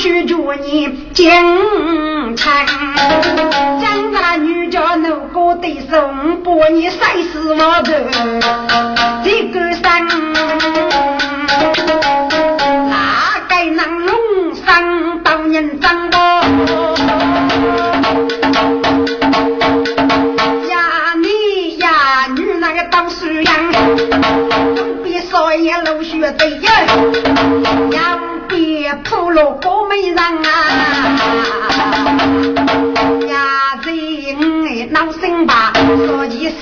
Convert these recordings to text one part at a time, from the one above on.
去住你进城。将那女家奴过的送，把你晒死我头，这个山，哪该能弄上当人长多？一路血对呀，边铺路过美人啊，呀这我闹心吧，说起事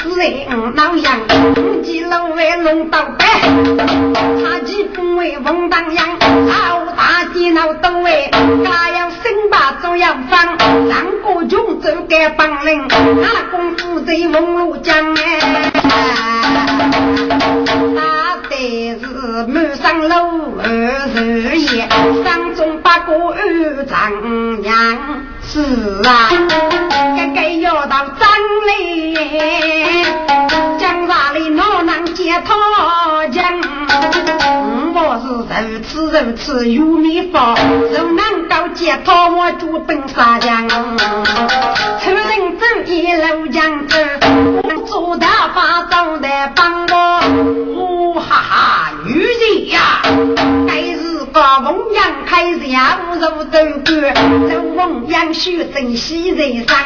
我闹样，五级楼外弄到白，他几不为翁当阳，好大电脑都为，家要生吧做要放，上过穷走该帮人，那功夫在梦路江哎。得是满上路二日夜，山中八个二丈娘。是啊，该该要到张里，江上里哪能接他将？如此如此有秘法，怎能够接他我主登沙江？出人走一路江走，我做大把都得帮我。哈哈，女人呀，该是个凤阳开下五肉走官，走凤阳修正西人上，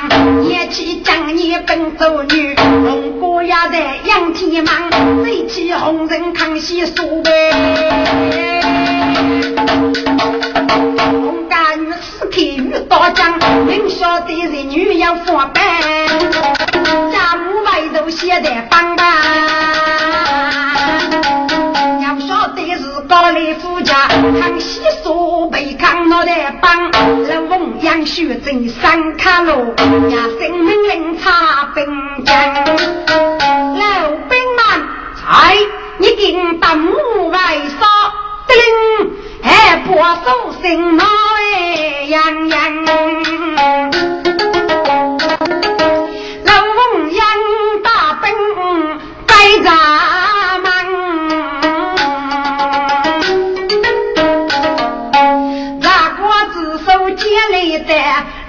一起将你本做女，红哥呀在杨天忙，飞起红人康熙苏呗。明晓得人女要放班，家母外头写的帮吧。高丽夫家，康熙说被康脑袋绑，老翁杨秀珍三卡路，呀生命令查兵将，老兵们，在你定当木外杀，叮，还不收心脑哎，杨杨，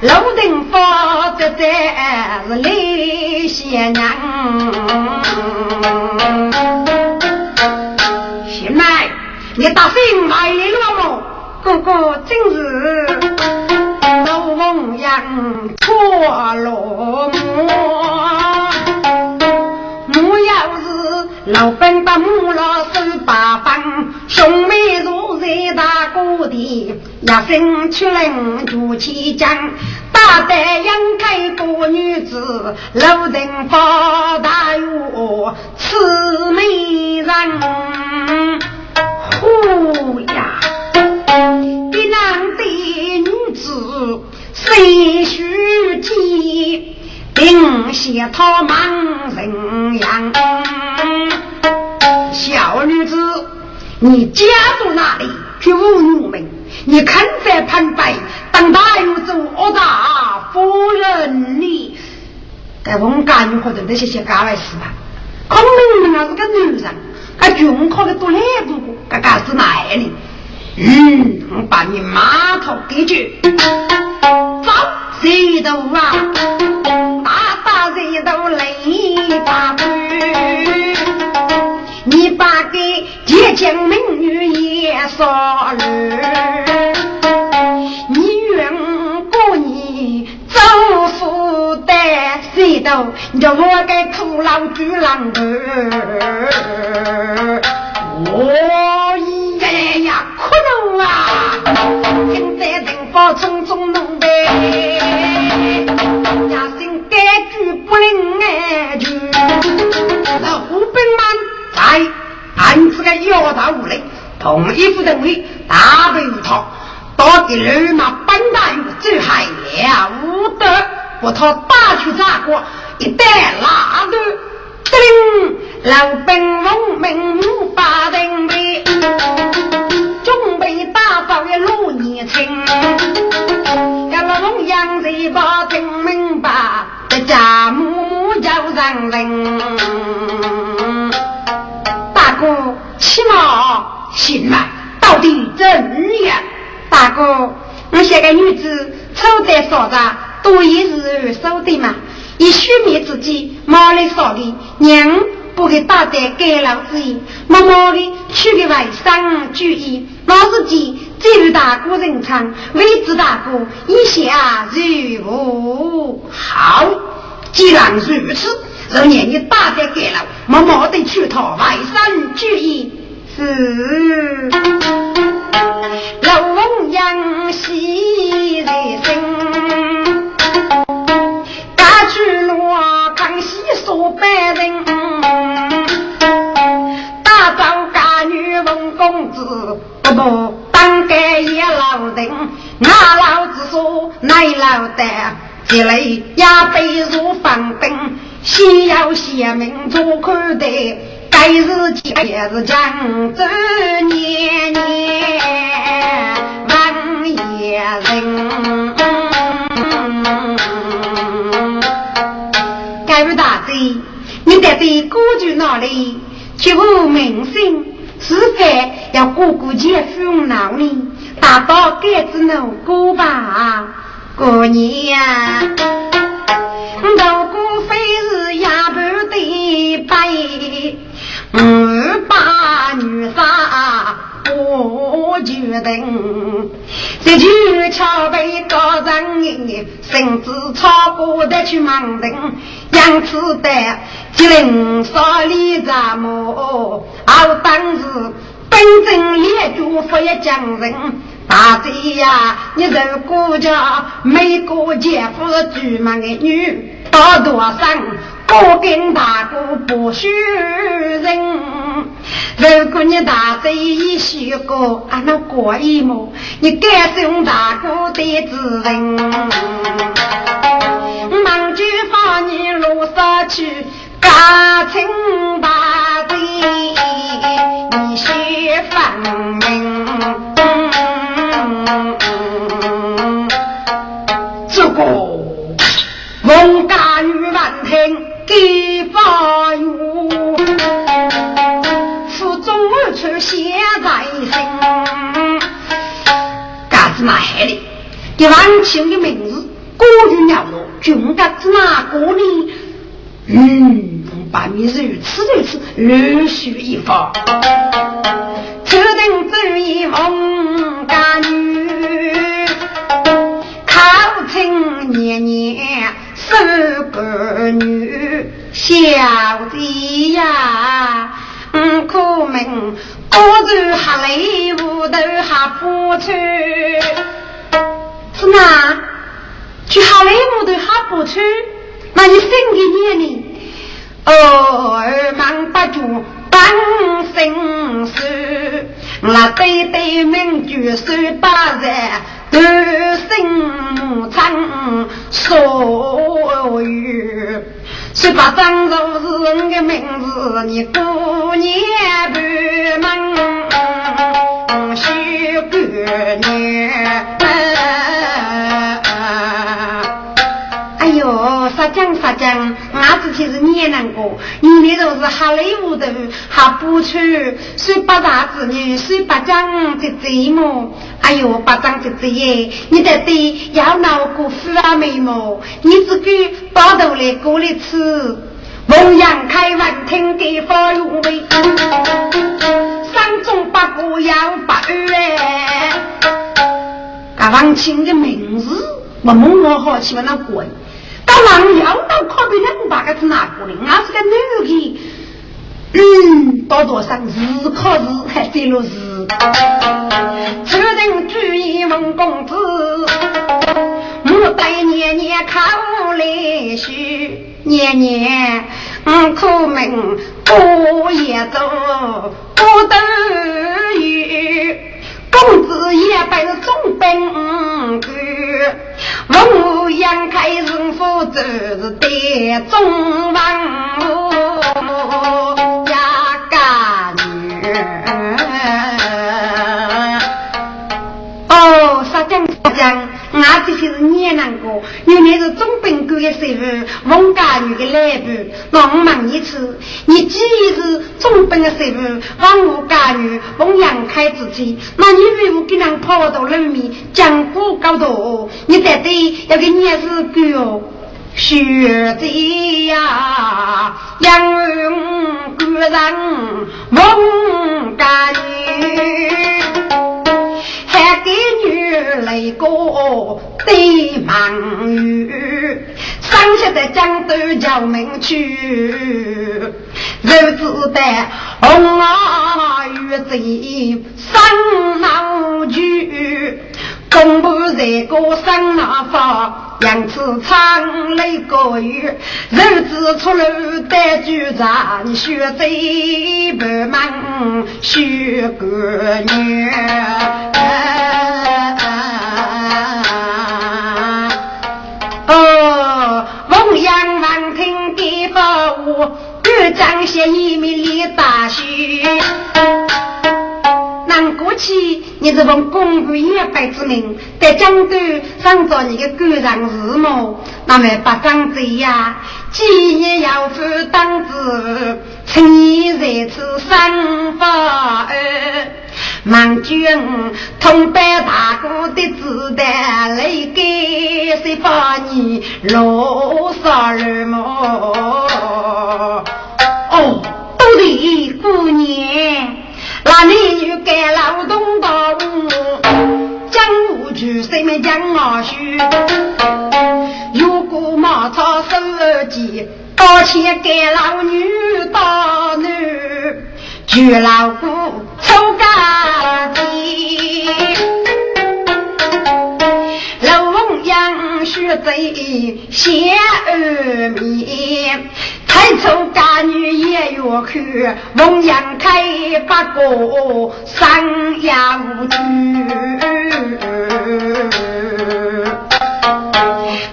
楼顶房子在是李贤娘，贤妹，你打心买了么？哥哥今日都凤阳错落母要是老本把母老手八方，兄妹如在大锅底，一生出人做起将。大胆阳开多女子，楼顶发大月，此美人。呼呀，一男的女子谁须记？定写他忙人样。小女子，你家住哪里？去侮辱们，你肯在旁白？当大有做恶大夫人哩，该我们家女或者那些些干坏事吧？孔明那是个女人，他穷考的多来不过，嘎嘎是哪里？嗯，我把你码头给去，走谁都啊，大大谁都累八步，你把给。一将美女也杀了。你愿过你走福的谁道？叫我该苦劳巨狼儿。我呀呀苦恼啊！现在人发匆匆弄呗，家心改句不能安全。那虎兵们在俺这个腰大屋里，同一副等位，大背无套，到底二马本大有最害了无得，我他打去砸过，一带拉的，叮，老兵农民五八人位，准备打造的路年轻，要老龙阳人把听明白，家母母叫人人。哥，起码行嘛，到底怎样？大哥，我像个女子，丑在少着，多也是二手的嘛。以血面之际，毛来少的，娘不给大胆改老之意，默默的去给外甥注意。老司机这位大哥人称，未知大哥意下如何？既然如此。昨年你大胆给了，默默的去讨外甥主意，是老翁养喜在身，家去罗康熙说百人，大早家女问公子，不不当该也老人，那老子说乃老的，这来也被入房兵。先要先民做看待，该是今也是江州年年万叶人。该位大姐，你得对歌剧哪里？绝无名声，是该要过过节风闹呢？大刀该子能过吧？过年呀，如果非是压盘的白，五八女杀我决定。这就桥被高人人，甚至超过的去盲人，杨子的吉林少里杂么？而当时本镇列举不一将人。大贼呀！你这国家每个姐夫住满的女，大多上高跟大哥不许人。如果你大贼一学过，俺那过一幕，你该送大哥的子人。忙就放你路上去，干清在心。干子嘛害的？一万青的名字，过于了落，军家子哪个呢？嗯，把你如此如此，略叙一番。此等之一龙家女，考成年年。十个女小弟呀，嗯，可明果然哈雷屋头哈不穿，是哪？去哈雷屋头哈不穿？那你生个年龄？哦，二忙八住当生事，那对对名句说八人。二生母长所语，十八张都是你的名字，你过年不忙，许过年。呦，撒江撒江，俺之前是年难过，你那都是哈雷屋头，哈不出，十八大子女，十八张这这么。哎呦，八张子子耶！你得对要闹过富啊眉毛，你只给包头来过来吃。凤阳开完听给发入味，山中都要把哎。大王亲的名字，我摸摸好起嘛那鬼。大王要到靠边那把个是哪个的？俺是个女的。嗯，多多上日考日还得了日。此人主意问公子，我待年年考来许，年年苦命过也走不得语。公子也本是中本官，文阳开人夫就是得中王。俺这些是年难过，原来是中本官的媳妇，王家女的来部。那我问一次，你既是中本的媳妇，王我家女，王杨开之妻，那你为何给人跑到楼面讲古高头？你得得要给你是官哦，学的呀，杨官人王家女。还给女来过对忙雨，上下的江都叫门去，日子的红啊雨贼生闹剧，公婆在过生那方，杨子唱来个雨，日子出炉带酒茶，学贼不忙学个女。一名李大婿。难过去，你是奉公务一百之名，在江都上做你的官场事务，那么不张嘴呀，今日要负当子，趁你在此生发望君同拜大哥的子弹来给谁把你罗嗦日么？哦，都得姑娘，那男女该劳动到江湖去谁没讲啊？须如果马超收几，高钱给老女打女。娶老姑出家的，阳学贼先二面，太出家女也要看，龙阳开八个三呀五句，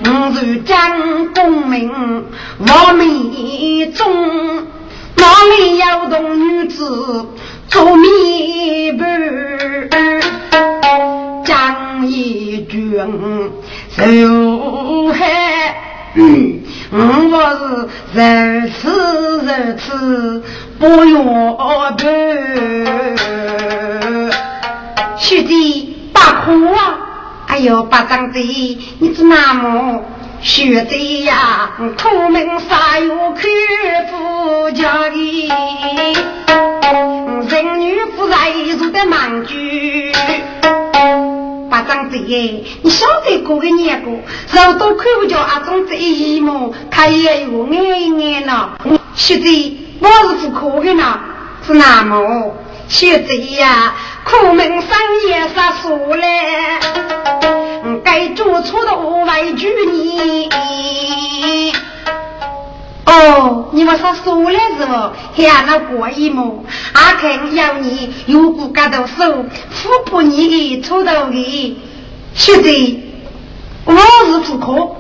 我是张公明，我命中。哪里有动女子做媒伴？张一军受害，我是如此如此不愿伴。兄弟，大哭啊！哎呦，八张嘴，你是那么？学弟呀，苦命啥有苦夫家的，人女夫在住的忙居。张嘴耶，你晓得过个年过，肉都看不着阿种这一幕，他也有眼一眼了。学子，我是不可的呢，是哪么？学子呀，苦命生也杀数嘞。该做错的我委屈你。哦，你们说说了是不？喊了过一幕，阿肯要你如果感到手，富婆你的出头的，现在我是不可。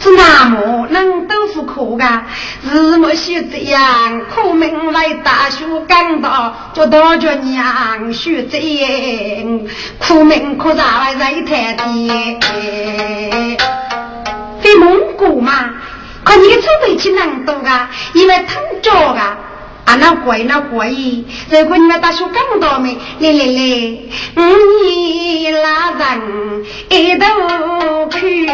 是那么能豆腐苦噶？日暮学这样苦命来大学讲到，就多着娘学这样苦命可咋来在太低？非蒙古嘛？可你出北去能多噶？因为疼脚啊。啊，那贵那贵，如果你们大学讲道没？来来来，你拉人一头去。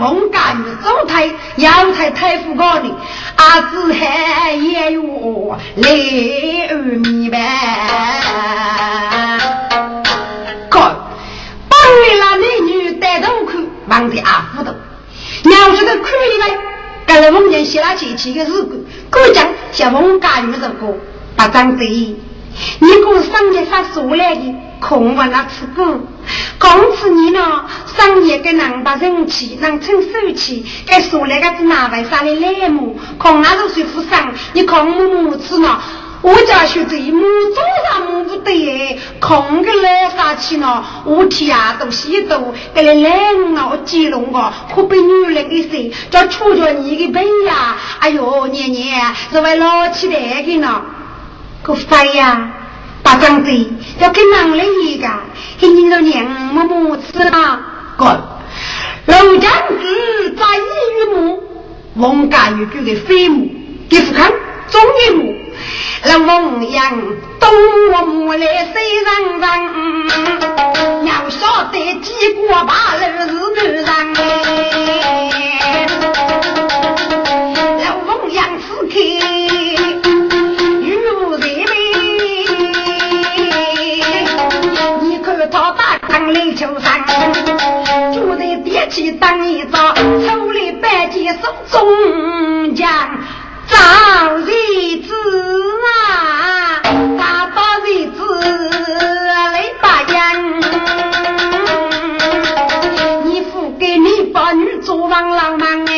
王家女走台，阳台太富高的，阿子还也有泪儿弥漫。看，帮你那美女带头看，忙得阿糊涂。娘子的看以为，刚才梦见写了前期的日故，过讲像王家女这个，把张嘴，你给我上节发出来的，空完了吃过。公子你呢？上夜给人把人气，人称手气，该说那个是哪位啥的来木？空那都是富商，你空母母子呢？我家学这母做上不得，空个来啥去呢？我天啊，都吸毒，给你冷闹激动个，可被女人给谁？叫戳着你的背呀！哎呦，年年是为老起来的呢，个废呀！大长子要跟男人一个。给你的娘么么吃啊！滚！老将子在一玉木，王家玉举的飞母，给富康中一木，让王阳东我木来谁人人？要晓得几国把儿是个人。雷秋山，住在爹起当一遭，抽里百计手中将，造日子啊，大把日子来把样。你付给你把女做王浪漫哎，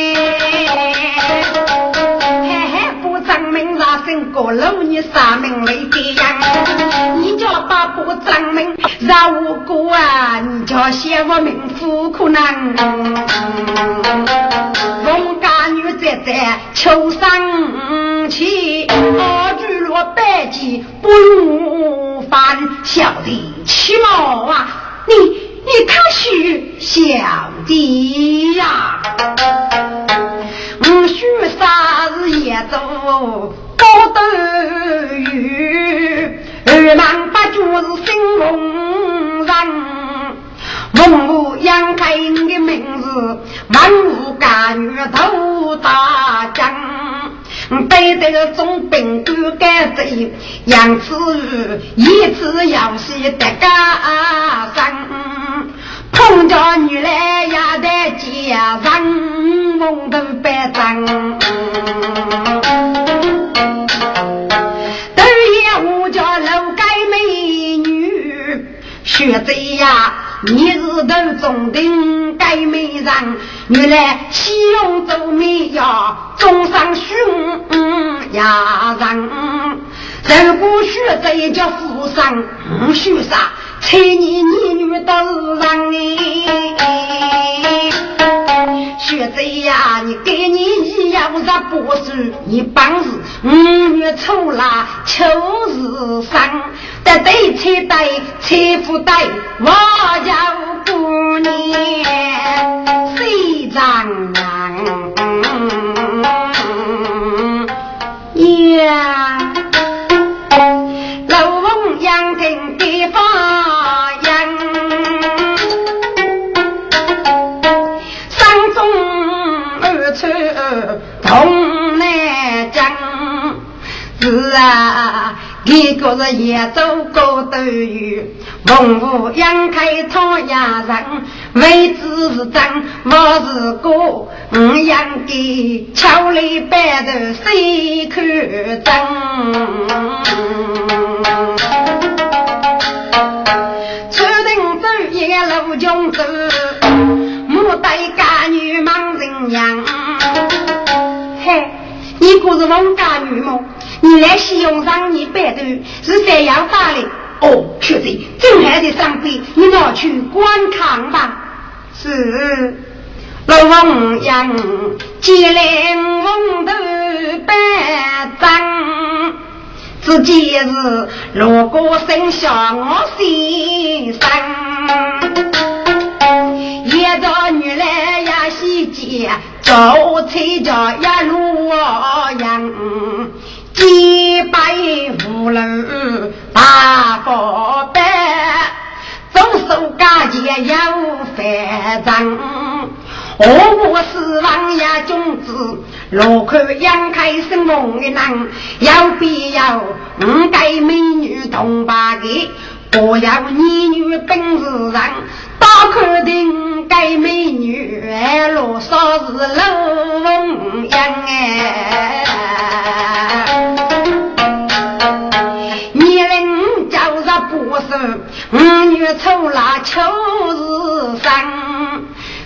嘿嘿不证明那生高楼你啥命来这样，你叫把不证明。让我过啊！你叫写我命苦可难。农家女在在秋生起，二句落百计不如翻，小弟起毛啊！你你可许小弟背得总兵官干贼，杨子玉一次要戏得家生，碰着女来也在家上，梦都白长。都也我家楼盖美女，学贼呀！你是头中定该美人，原来西用做美呀，中上雄呀人。如果学这叫富商，学啥？猜你你女都是人哎！学这呀，你给你一样子不是，你本是五月初啦，秋日生。得对车对车夫对，我叫姑娘谁张娘呀？老翁养听地方是啊。一个是野走高头有，文武杨开草压人，位置是真，我是个五养的桥里白头谁看真？出人走一个路穷走，莫待家女忙人娘。嘿，你不是王家女吗？你来西用上你白头是这样打的哦，确实正还在上边，你拿去观看吧。是老王杨接来红头白章，只见是如果生下我心上，一个女来呀西街，走车家一路杨。几百户人大宝贝，总手家钱有反正。我是王爷君子，落看杨开生梦的男，要必要五该美女同把给，不要女女本事上，大客厅该美女罗少是老凤阳哎。五月初来秋日生，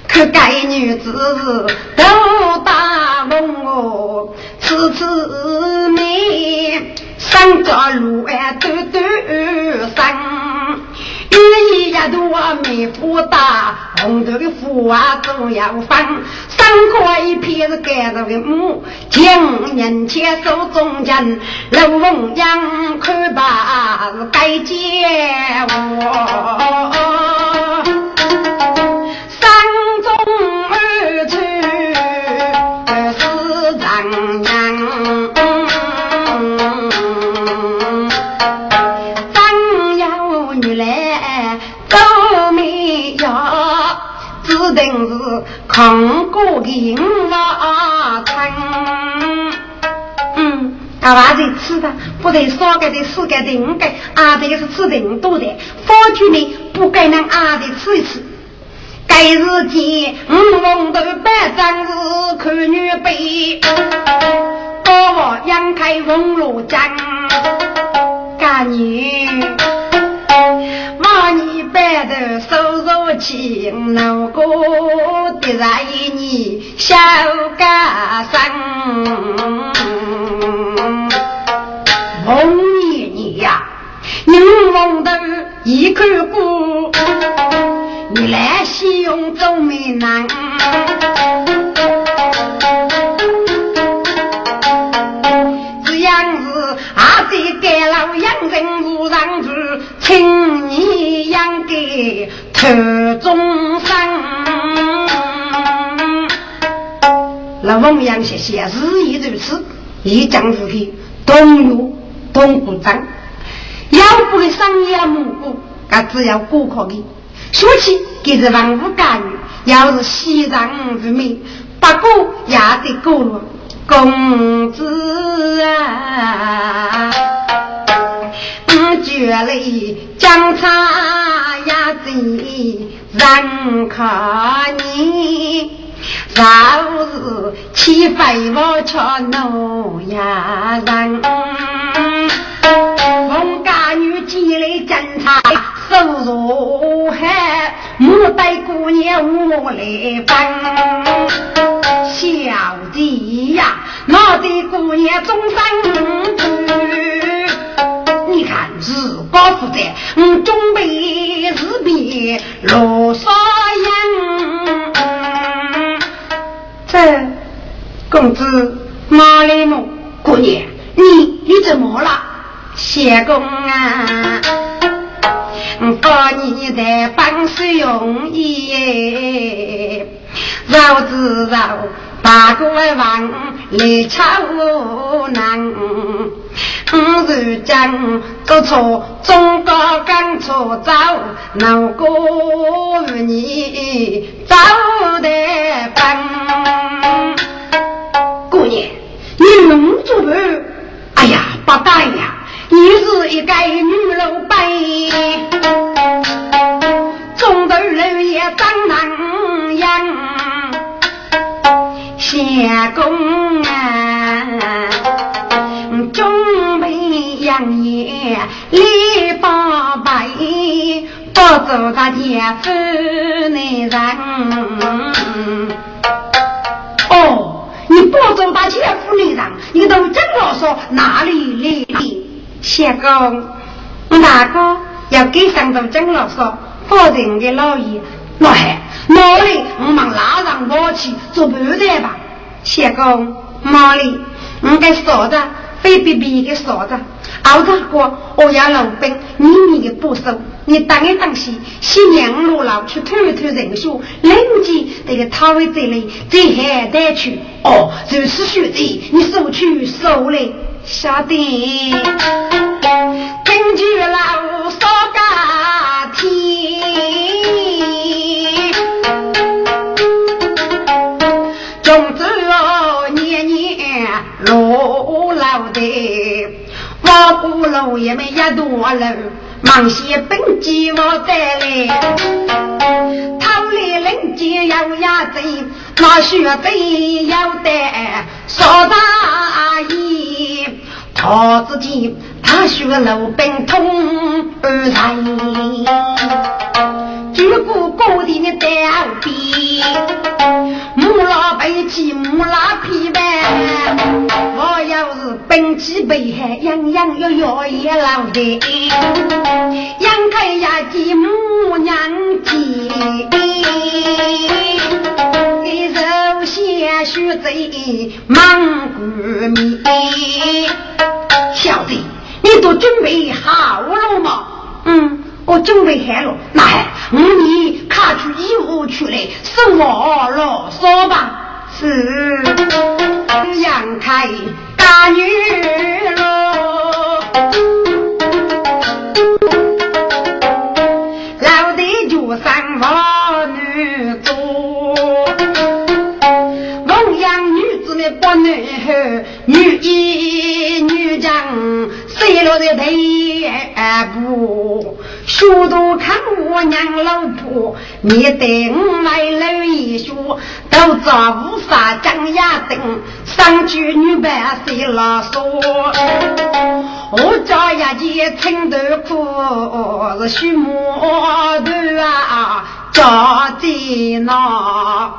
可该女子都大梦哦，次次美，上着路哎嘟嘟声。雨衣呀多棉花大，红头的福啊总要翻。三块一片是盖着的木，今年前手中间，老翁养看把是该接我。看过的瓦城，嗯，大娃子吃的不得少个的四个的五个，阿的是吃的多的，方去呢不该让阿的吃一吃。该日间五龙头半张是看女辈，高我阳开红罗江，干女。白头收入情，路过的上一年小家生。红爷爷呀，你蒙头一看过，你来西用做美男。啊，这该老养人无上去，请你。养给头中生，老王杨谢谢，日亦如此，一将是去，东岳东古章，要不的商业蒙古，他只要顾客的，说起给这万物干预，要是西藏之美，不过也得过了公子江差呀，醉人可你，若是起飞我却怒呀人。风家女进来侦查，手如海，牡丹姑娘我来帮。小弟呀，我的姑娘终身。你看日高负债，我准备日比罗少阳。这公子马里木姑娘，你你怎么了？谢公啊，把你的本事用意，绕子绕大过王来超难。五日将做错，中高刚错走，难过你走得笨。姑娘，你弄做不？哎呀，不该呀！你是一个女老板，中头人也长难，相公啊！两年李八百，不走他天府内人。哦，你不走他天府内人，你都真啰嗦，哪里来的？相公，大哥要给上头真啰嗦，保人的老爷，老汉，哪里我们拉上我去做半代吧？相公，哪里？我该嫂子，非比比的嫂子。熬大哥，我要老兵，你你的不收，你当一当心，新娘路老去偷偷人数，冷静这个他会这里再还带去。哦，如此兄弟，你收去收来，晓得？根据老少家天。五楼也没一多楼，忙些本机我带来，桃李人间要压嘴，那学贼要得少大意，他自己他学路本通而来。如果高地的单比，木拉背起木拉皮呗。我要是本起背海，样样要要也老的。养开呀，鸡母娘鸡，先学贼忙过米。小子，你都准备好了吗？嗯。我准备好了，那我你卡出衣物出来，送我啰嗦吧。是阳台大女喽，不？书都看我娘老婆，你带我来楼一宿，都找无法张牙等，三句女伴谁啰嗦？我家一件青豆裤是须磨头啊，扎在那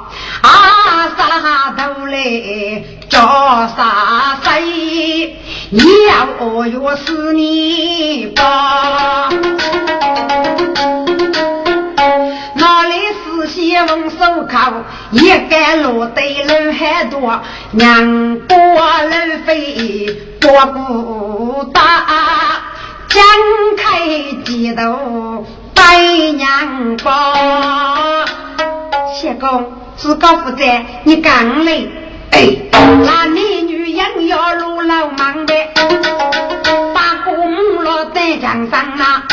啊啥头嘞？扎啥谁？要我要是你吧？用手铐，一杆落得人很多，娘多路飞多不大，张开几头白娘包。谢公自高负责，你刚来，哎，那男女人要路老忙的，把公路在墙上啊。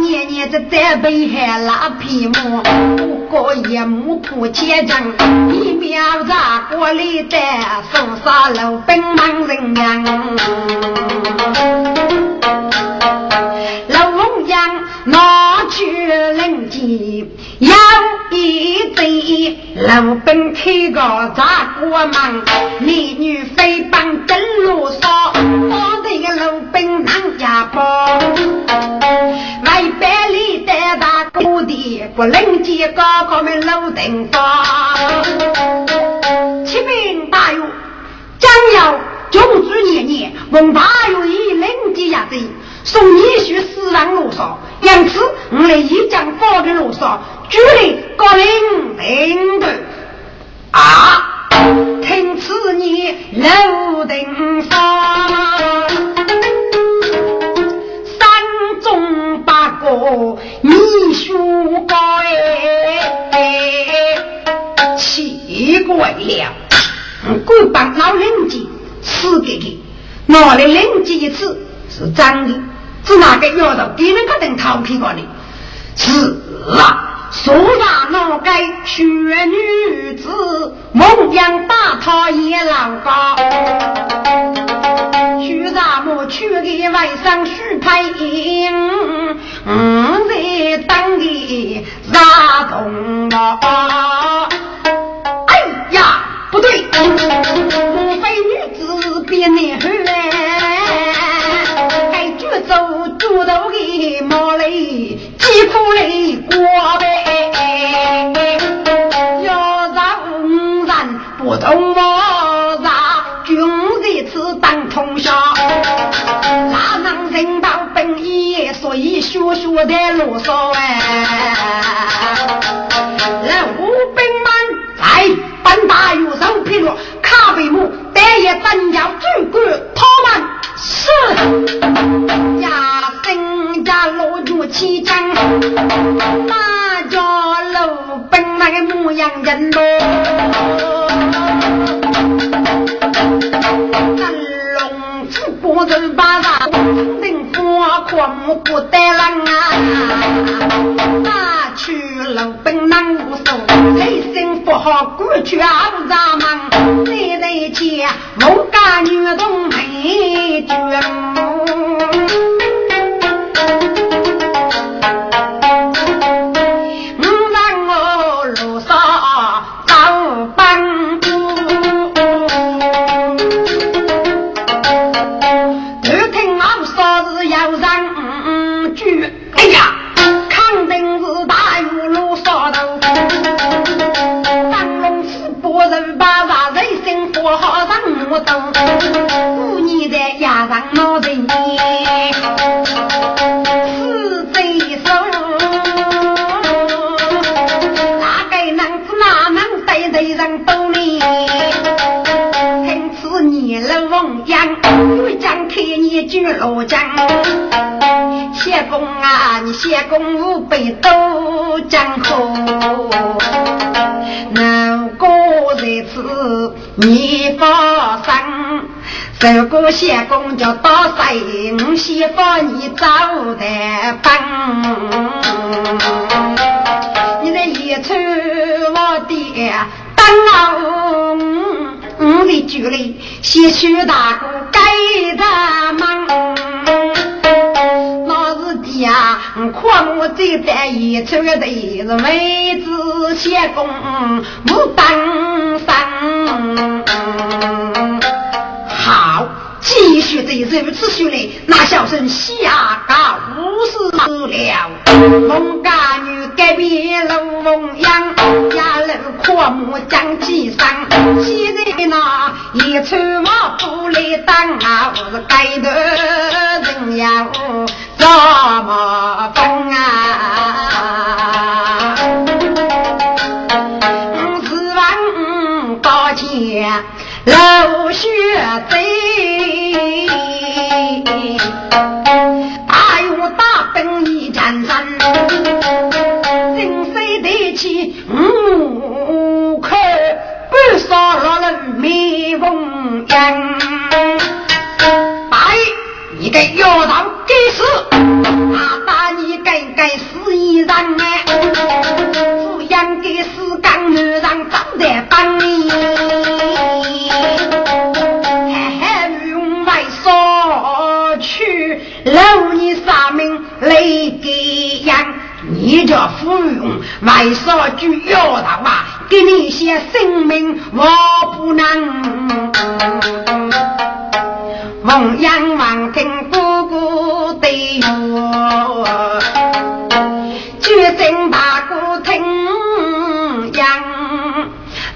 年年这在北海拉皮毛，不过一目不前程，一秒砸过来的，手杀路奔忙人娘。老龙江拿去人机，要一贼，路奔开个砸过忙，美女飞奔真路上，我这个路奔当家宝。百里单大土地，不能见高高的楼顶方。启禀大勇，将要中举年年，问大勇以领级压阵，送你去四郎路上，因此我来一将放的路上，举领高领领队啊，听此你楼顶方。哦，你说哎，奇怪了，我把老人家赐给你，拿来人家一次是真的，是哪个丫头给人家等逃皮过的？是啊，说啥那个缺女子，梦想大他也老高。去啥么？去给外甥许配音，我在等的啥动啊？哎呀，不对，莫非女子变男后嘞？该举走猪头的毛嘞，鸡裤嘞过呗？要让人不懂我啥，君在此当通宵。哪能人道本意，所以学学的啰嗦哎。老兵们在本大有手披落，卡贝木爹也真要主管他们是。呀，新家落入其中，大家老兵那个牧羊人咯。龙虎。不人把啥，人花狂不得人啊！拿去老本难无数，内心不好过去啊不咋忙，奶奶家我家女同美眷。罗江，谢公啊，你谢公五百多江河，能过日子你发生。这个谢公叫大帅，我先帮你找台帮。你的一出我的当我，我的酒里先去大哥给他忙。那是的呀，况我这单一出的是妹子谢公不当上。继续在如此训练，那小生下告无事了。孟家女改变龙凤样，阔木将几上。现在那一穿毛布来当啊，我是街头人呀，怎么分啊？十万高钱老血贼。大爷，你给妖道该死！阿大你该该死一人哎！抚养给死干女人长在帮你，嘿嘿，外说去留你三命来给养，你这芙蓉外说句妖道话。给你些性命，我不能。望阳望听姑姑的哟，决心大哥听样，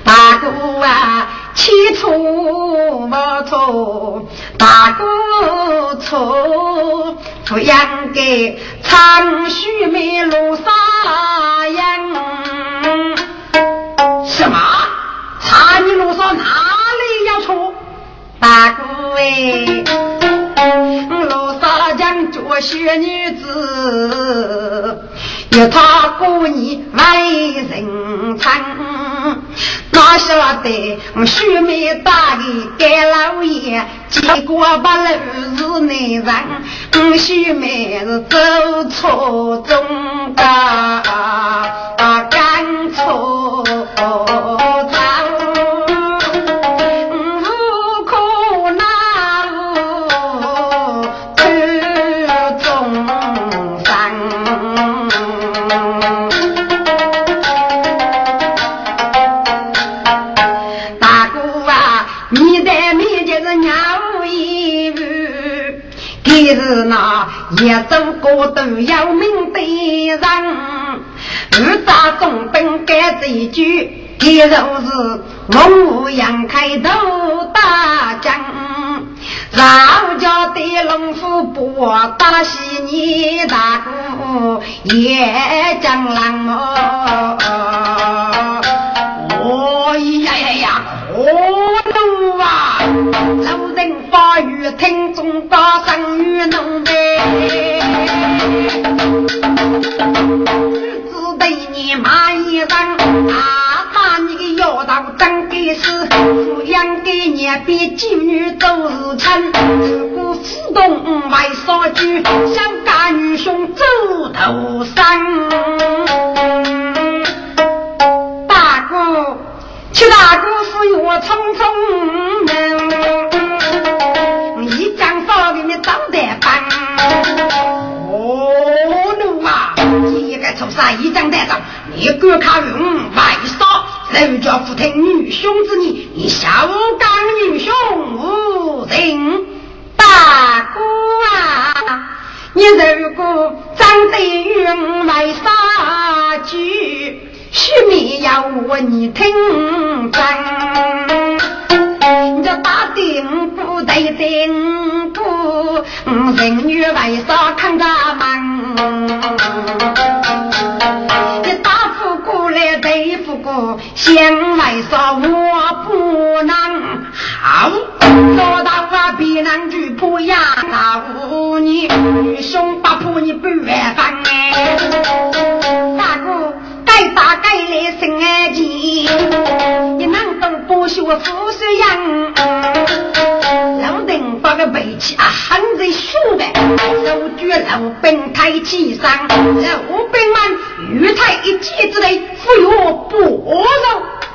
大哥啊，起初不错，大哥错，不应该长须眉露沙样。什么？查你路上哪女子，有他过你为人称，哪晓得须眉大的盖老爷，结果把路是内人，须眉是走错中的一句，一若是龙阳开头大将，绕家的龙虎不打西你大哥也将狼哦，呀呀呀，可怒啊！老人发语听中高声与浓悲，只对你骂一声，啊，把你个妖道真该死，抚养给你比妓女都是亲，如果自动外扫举，小家女兄走头上。大哥，七大哥是我匆匆能，一将嫂给你找得办。哦奴啊，一个畜生一将得着，你敢靠用外扫？人家不听女兄之言，你小刚女兄无情。大哥啊，你如果长得云外杀句，须命要我你听真。你这打定不对定不，人女外杀看咱们。对付过，先来说我不能好，做到啊别人就不要老你，女兄不怕你不缘分。哎，该打该来生爱情，你能懂不学富士样？老邓把个背起啊，喊着说的，手举老兵抬起上，老兵们玉台一击之内。不要不肉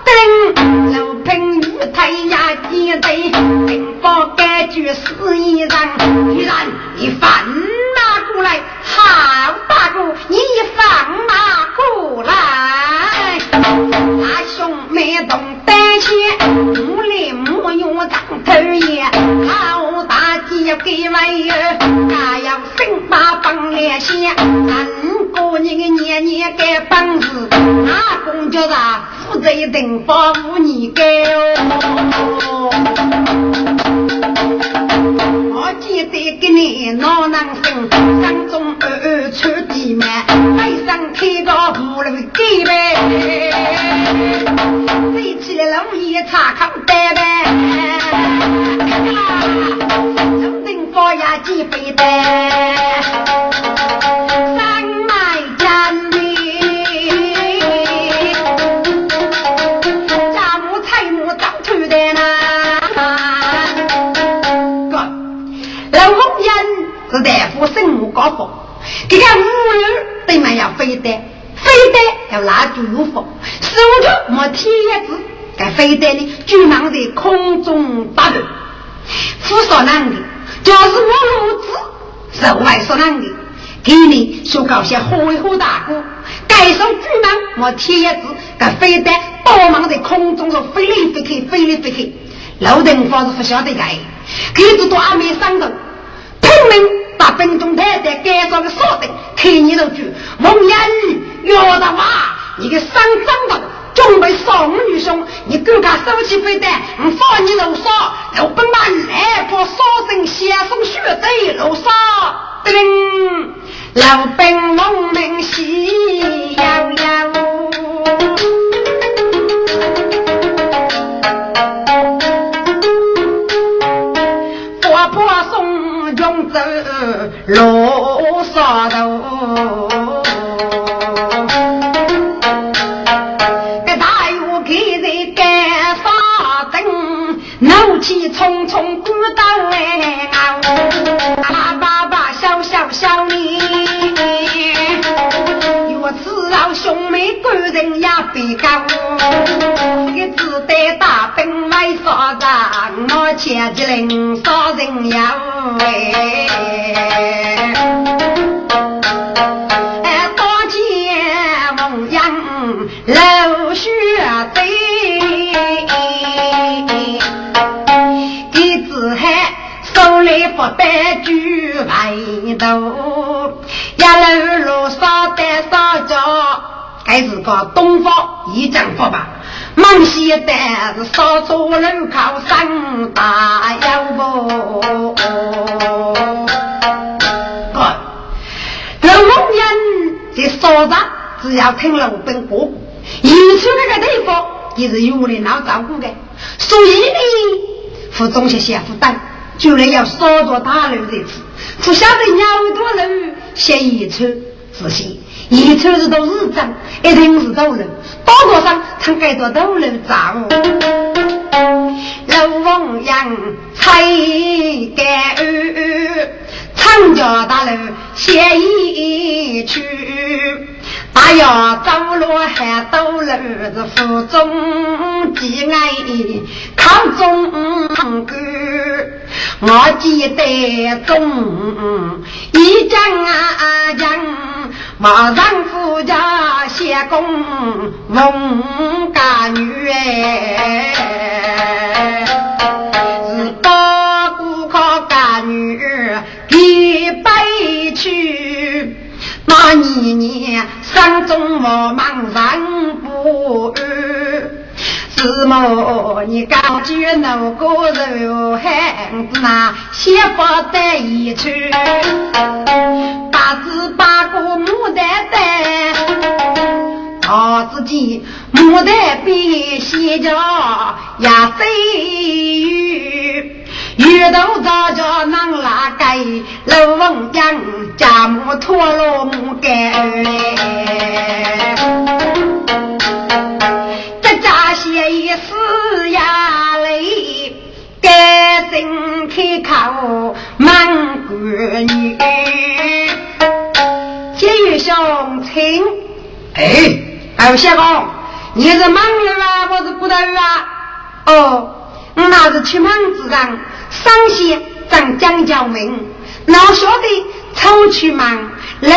等老平玉台呀几对，并把该句死一人，既然你放马过来，好大哥，你放马过来，大兄没动胆怯，木来木用长头叶，好大姐给为儿，要生马帮来先，三哥你个年年该本事。公叫啥？负责一等定保护你该哦。我记得给你闹男生，山中二二出地面，背上开个葫芦给呗。飞起来龙叶插炕白呗。中等高压机飞的。高峰，这个五人对面要飞弹，飞弹要蜡烛入风，手头没铁子，该飞弹呢就忙在空中打转。富少男的，就是我儿子，是外少男的，给你说搞些火一火大哥，该上巨蟒没铁子，该飞弹多忙在空中上飞来飞去，飞来飞去，老邓方是不晓得该，给子都还没上头，拼命。把本中太太改造个锁定，看你都句蒙言语要的话，你个三张的准备送女兄，你更加收起飞弹，我放你楼上，老本把来把杀生先送血在楼上，噔，老本农民喜洋洋。路上头，个大雨开在干发灯，怒气冲冲赶到来大爸爸笑笑笑你，此让兄妹感人也别讲，一只带大兵来杀人，我前几领杀人妖哎。流血堆，一只海手里不带举牌头，一路还，是个东方一丈夫吧？满西带是少走路靠山大腰不？哥，老人在山上只要听老本过。移出那个地方也是有人老照顾的，所以呢，负重些先负担，就来要少做大路这次，不晓得鸟多人先移出仔细，一车子都是脏，一定是道路，道路上常盖多道路长。老王杨才干。张家大楼写一曲，大摇走路还抖楼子府中几爱考中歌，我记得中一讲啊讲。马上夫家写工翁家女哎，是八股靠家女给背去。那年年山中我忙人不安，是么你刚举那个肉汉子那写不得一去。八字八个牡丹丹，他自己牡丹边写着呀飞鱼，鱼头早叫能拉盖，老翁讲家母拖了牡丹，这家写一死呀嘞，该真开口满闺女。兄亲，哎，二相公，你是忙人啊，我是骨头啊？哦，我那是出门之上，上线长江教名，老晓得出去忙，路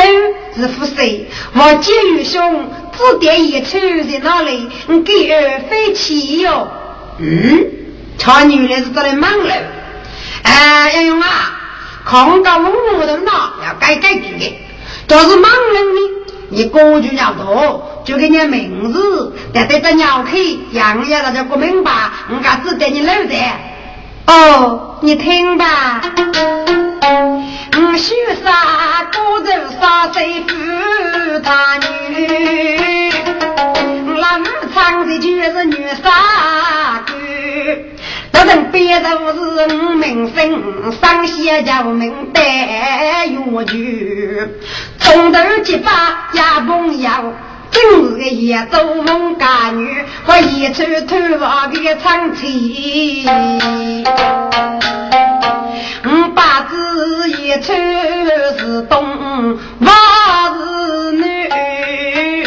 是负谁？我见玉兄指点一处在哪里？你给二飞起哟。嗯，瞧女的是在那忙了。哎，杨勇啊，空到我木头脑要改改的。都是忙人呢，你过去要多，就给你名字，但对着鸟口，样样大家不明白，我家只带你留着。哦，你听吧，我许啥孤舟杀谁夫他女，那我唱的就是女杀歌。这人别的不是名声，上写叫名带乐句，从头结巴也朋今日也做梦家女，我一出头发的长气，我八字一出是东，娃是女，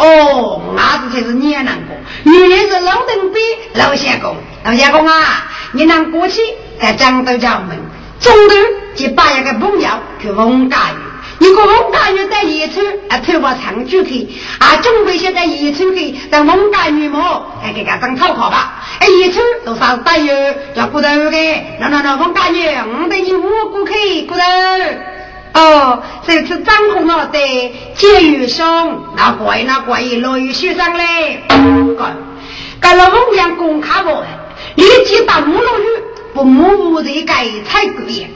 哦，伢子才是你难过，原来是老邓比老相公。老相公啊，你能过去在江都家门，中途就把一个朋友去翁家园。你个翁家园在野村啊，头发长久去啊，准备现在野村去在翁家园么？哎，给他当草考吧。哎，野村都啥子大油叫骨头的，那那那翁家园，我带你五过去骨头。哦，这次张红了的节约兄，那怪那怪落雨雪上嘞。干，干了翁阳公卡不？立即到木落雨，不木屋里盖采谷叶，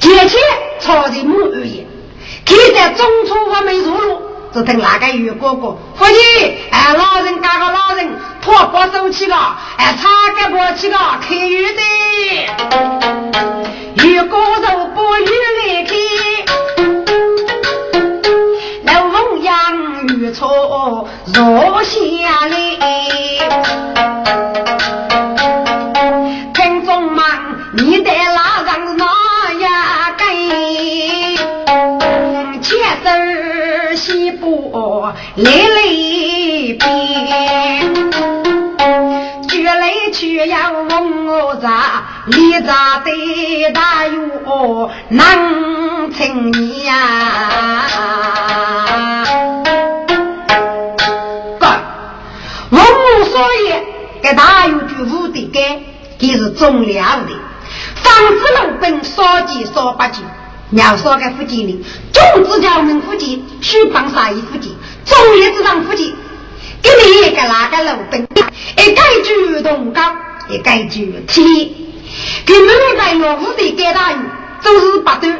节前朝着木屋叶，现在中初我没入路，只等那个月哥哥，夫妻哎，老人家个老人拖把手去了，哎，擦个过去了，开雨的，月哥就不雨来开，楼风扬雨错落下来。来来边，举来去要问我咋，你咋的大哟难成你呀？哥，问我所以给大有句无的干，这是重了的。防止路本少几少八句，要少个附近的，种子叫门附近，须帮啥一附近，种叶子上附近，给你一个那个路本，一改句动高，一改句体，给每在落户的给大雨，都是不对，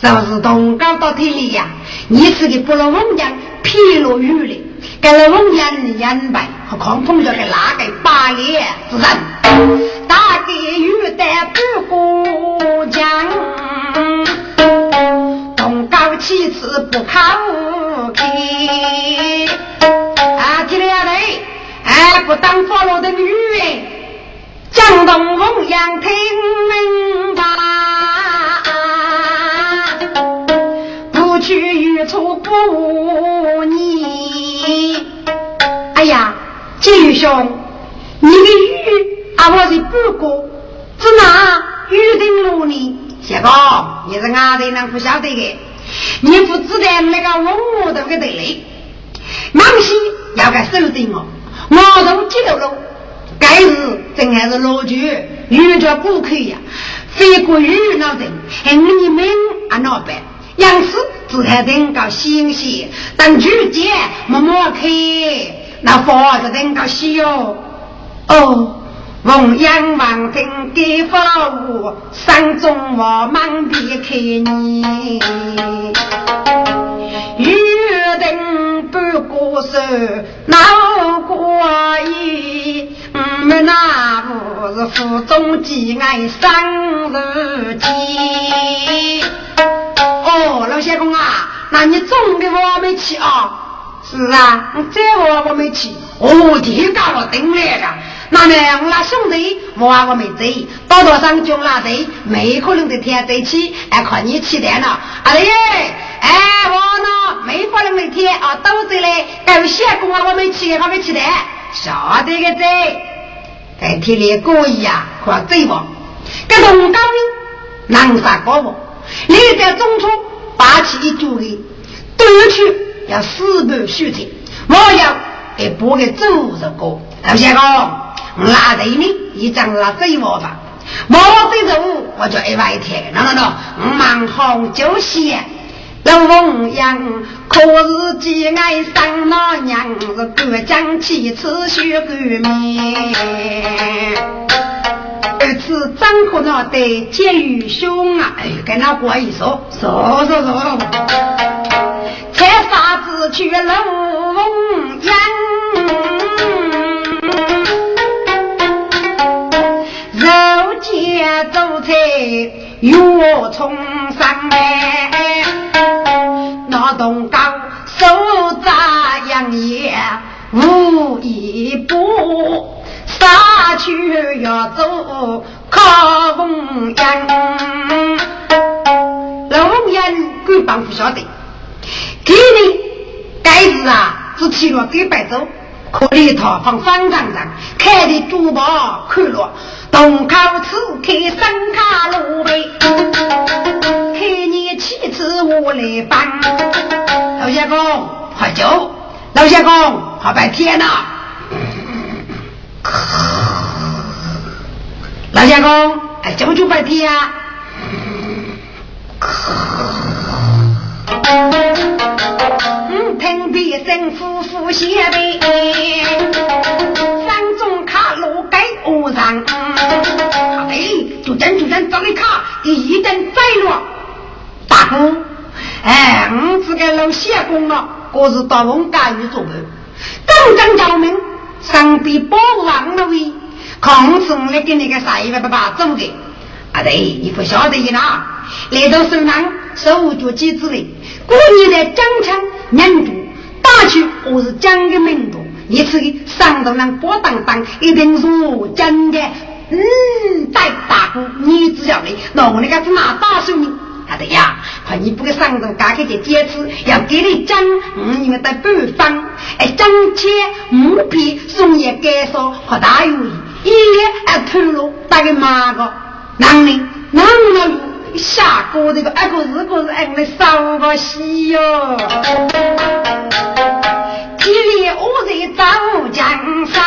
是不是动高到体里呀？你是个不落翁江披落雨的，给了翁江眼白和狂风着给哪个八脸之人？大概遇得不过江，其次不靠近。啊，今天嘞，哎不当俘虏的女人，江东凤阳听明白。不去与处不你。哎呀，金兄，你的玉啊，我是不过，只拿玉定如你。小高，你是俺的，能不晓得的？你不知道那个文武都给得嘞。忙西要个守定哦，我都记得了。该日真还是老酒，遇着顾客呀，飞过雨那阵，还你们啊老板，杨氏只还等到新鲜，等酒节默默开，那房子等到洗哦。哦，凤阳王庭给房屋，山中我忙别开你，雨等不过手，闹过夜。我们那不是府中几爱生日节？哦，老相公啊，那你种的我没去啊？是啊，这我我没去。哦，天高我顶来的。那么我那兄弟我我没走，到岛上就那队，没可能的天在起，还看你起来了。阿弟，哎，我呢没可能每天啊，都走嘞。但是相公啊，我没起，还没起来。晓得个在，在天里过一呀，快走吧。这东高兵南沙高我，你在中途拔起一柱的，夺去要四百血钱，我要给拨给周日过。老先生，拿对呢一张拿走我吧，我走走我就一万天，喏喏喏，忙好就行。老凤阳，可是几爱上那娘是过江七次血干面，二次张口脑袋见鱼凶啊！哎，跟那过一说，说说说，才啥子去老凤阳，走菜药葱上来。那东高手扎杨叶无一步，杀去要走靠凤阳。老凤阳鬼帮不晓得，给你该子啊，只去了给白走，可里头放方丈丈，开的珠宝看了，东高此开三卡路呗。妻子我来帮，老相公喝酒，老相公好半天呐。老相公，哎，酒酒半天啊。嗯，听别声夫妇相背，山中卡路该恶上。哎，就真就真找你卡，一等再落。大哥，哎，我这个老相公啊，我是到我家里做的，刚刚叫名，上边保王了喂，控制我来给那个啥一万八八走的，啊对，你不晓得呢，来到身上手脚机子的，过年的江枪娘住，打去我是讲个名度，一次上头人波当当，一定是真的，嗯，大大哥，你只要你，那我那个是哪打手呢？他的呀，怕你不给上头加开些坚持，要给你讲，嗯，你们的北方，哎，张钱木皮送也该说和大有意，一年还透露大概马个，男人男人下锅这个，哎个是个是哎我烧个西哟，我在张江山，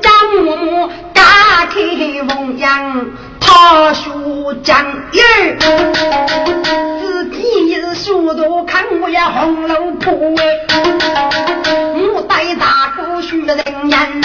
张木打开凤阳。他书讲耶，自己是书读看我呀红楼破哎，我带大哥学人言，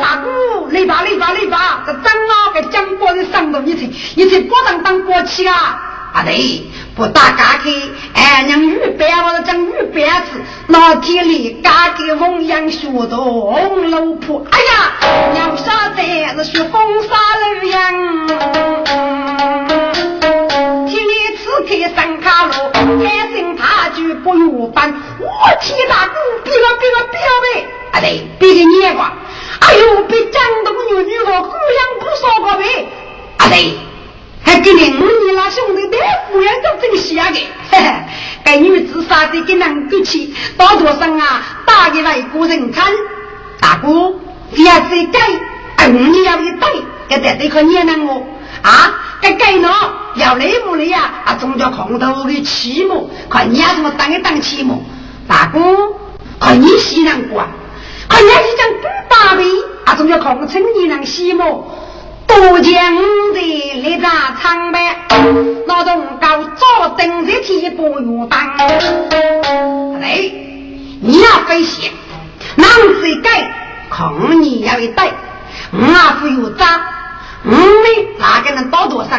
大哥来吧来吧来吧，这张啊给江波的上头一层，一层波当当过去啊，啊对。不打嘎开，哎娘玉白我是讲玉白子，那天里嘎开凤阳学的红楼铺，哎呀，娘晓得是学风沙楼样。天此开三卡路，开心他就不用办。我天大哥，别了别了别了呗！啊对，别个眼光，哎呦，别江东女女个姑娘不说过呗！啊对。还给你五年那兄弟带夫人都这东西啊个，嘿嘿，该女子杀的跟人过去，大多上啊，打给外国人看。大哥，要是改，哎，你要一对，要得这个年人我啊，该改呢，要内幕的呀，啊，总叫空头的期末，看你要怎么当一当期末。大哥，看你西南过，看你一张不八倍，啊，总叫空称你能西末。多江的立在长白，那种高早等着替不用当。哎，你要飞行，男子改，看你要一带，我夫有渣，我们哪个能到多少？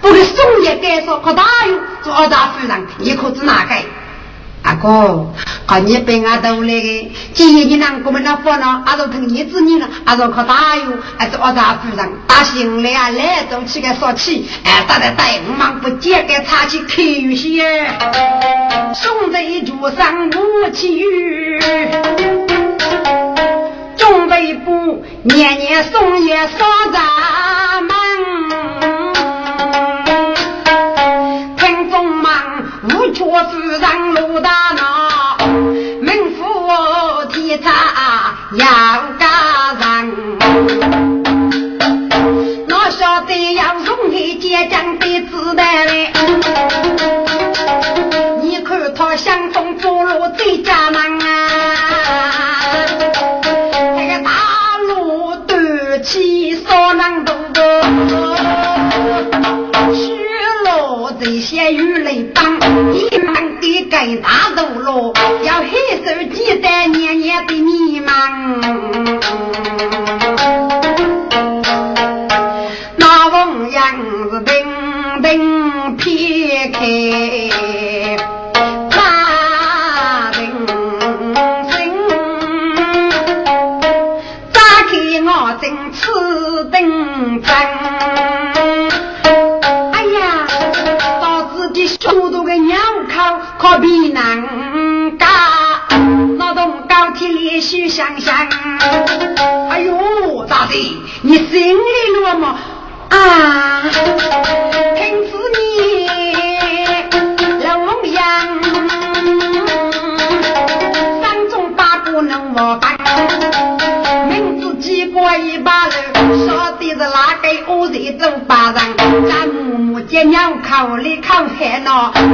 不给送业改说可大用，做二大夫人，你可知哪个？阿哥，看你被俺都来个，今年你啷个们那烦恼？阿说疼你子女了，阿说可大哟，还是我大夫人打心里啊来都起个说起，哎，打在带我忙不接个插起开些，送在桌上无奇语，准备不年年送也少咱们。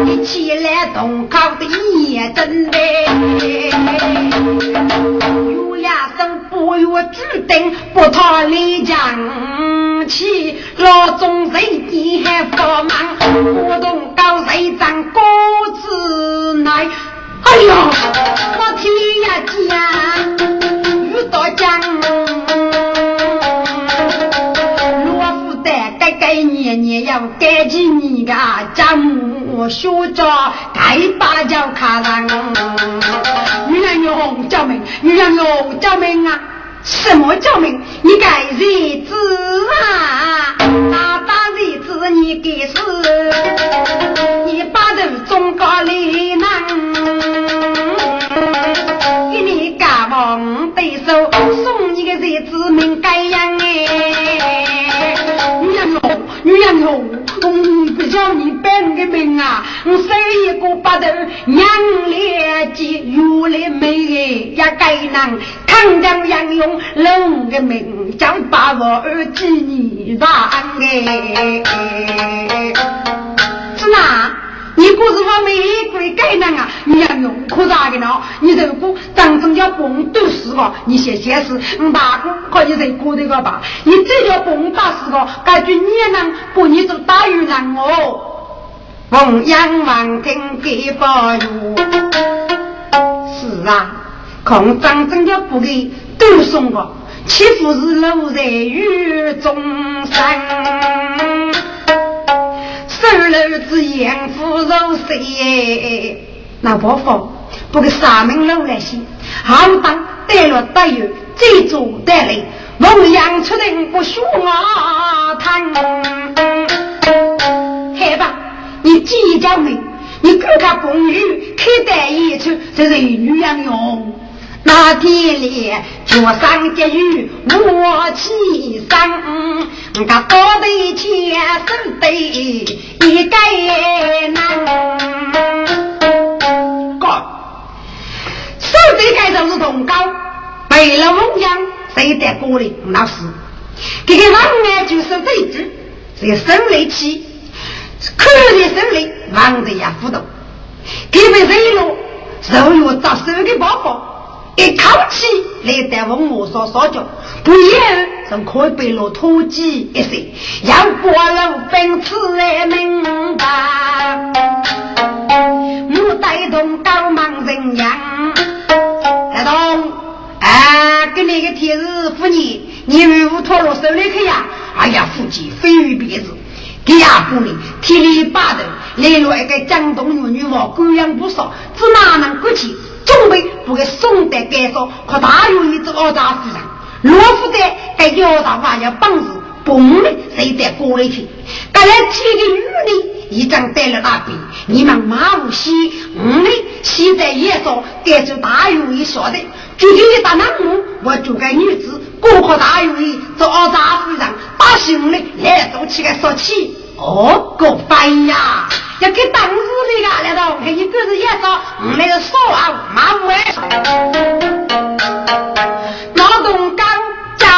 一起学着该把脚卡上。女人用救命，女人用救命啊！什么救命？你该日子啊，大大日子你给死，你把头中高里囊，给你干忙对手，送你个日子命该样哎。女人哟，嗯，不叫你本个名啊！我生一个八头娘两姐，越来美也该能扛将杨勇龙个命，将把我儿子你让哎，是哪？你不是我玫瑰该能啊？你要用可咋的呢？你如果真正要蹦都是个，你先先是我大哥可以在过这个吧？你这叫蹦大是个，感觉你能不你做大鱼人哦？凤阳王听给保佑，是啊，空真正要不给都送个，岂不是落在雨中生？手楼子严父肉碎，那不妨不给三门楼来洗，好当带了带有，再做带来，龙阳出人不许我谈。害吧，你计较没，你看看公寓开单一出，这是女人用。那天里脚上结雨我起身，我高头牵手对一个难。哥，手这盖上是同高，背了梦想谁得过哩？老师，这个王呢就是这一句，这个生理期，看着生理，忙着也不懂，给被人了，手又扎手的包包。一口气来带文我所说脚，不言从可以被落土鸡一些，要过路奔驰来明白，我带动高忙人样，带动啊，给你个天日妇女，你如托落手里去呀？哎呀，夫妻非于别子，给呀妇女天里八斗，来了一个江东女女娃，狗养不少，只哪能过去？准备不给宋代改造，可大有一只二丈夫人。罗夫在该腰上还要绑子，嘣的谁在过来去？刚来提个女的，一张带了那边，你们马无锡，我们现在也说该做大有一说的，具体的大男母，我就该女子过可大有一做二丈夫人，把兄弟来做起来说起。哦，够烦呀！要给当时那个来着，看你个子也少，那个少啊，马五哎。劳动刚家